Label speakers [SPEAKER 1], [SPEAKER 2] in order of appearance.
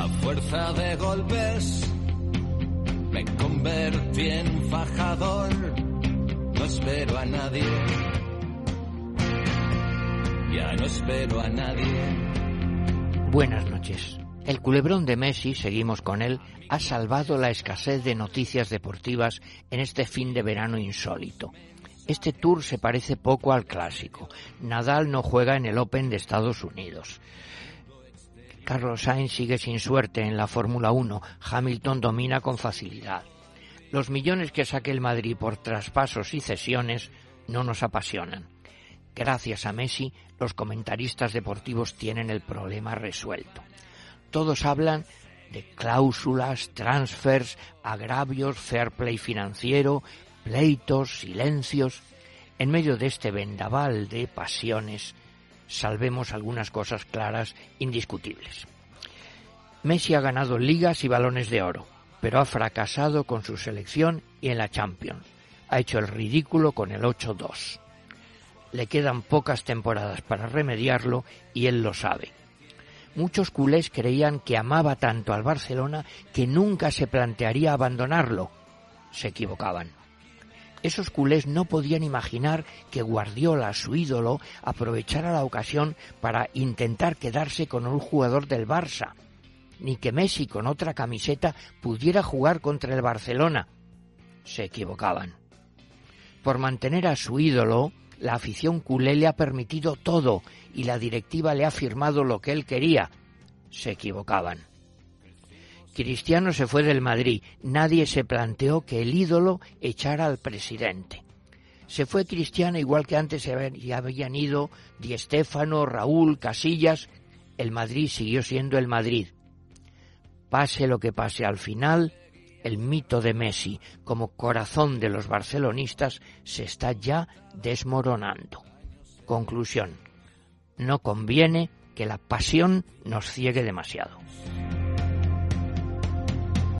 [SPEAKER 1] A fuerza de golpes me convertí en fajador. No espero a nadie. Ya no espero a nadie.
[SPEAKER 2] Buenas noches. El culebrón de Messi, seguimos con él, ha salvado la escasez de noticias deportivas en este fin de verano insólito. Este tour se parece poco al clásico. Nadal no juega en el Open de Estados Unidos. Carlos Sainz sigue sin suerte en la Fórmula 1. Hamilton domina con facilidad. Los millones que saque el Madrid por traspasos y cesiones no nos apasionan. Gracias a Messi, los comentaristas deportivos tienen el problema resuelto. Todos hablan de cláusulas, transfers, agravios, fair play financiero, pleitos, silencios. En medio de este vendaval de pasiones, salvemos algunas cosas claras, indiscutibles. Messi ha ganado ligas y balones de oro, pero ha fracasado con su selección y en la Champions. Ha hecho el ridículo con el 8-2. Le quedan pocas temporadas para remediarlo y él lo sabe. Muchos culés creían que amaba tanto al Barcelona que nunca se plantearía abandonarlo. Se equivocaban. Esos culés no podían imaginar que Guardiola, su ídolo, aprovechara la ocasión para intentar quedarse con un jugador del Barça, ni que Messi con otra camiseta pudiera jugar contra el Barcelona. Se equivocaban. Por mantener a su ídolo, la afición culé le ha permitido todo y la directiva le ha firmado lo que él quería. Se equivocaban. Cristiano se fue del Madrid. Nadie se planteó que el ídolo echara al presidente. Se fue Cristiano igual que antes ya habían ido Di Stéfano, Raúl, Casillas. El Madrid siguió siendo el Madrid. Pase lo que pase al final, el mito de Messi como corazón de los barcelonistas se está ya desmoronando. Conclusión. No conviene que la pasión nos ciegue demasiado.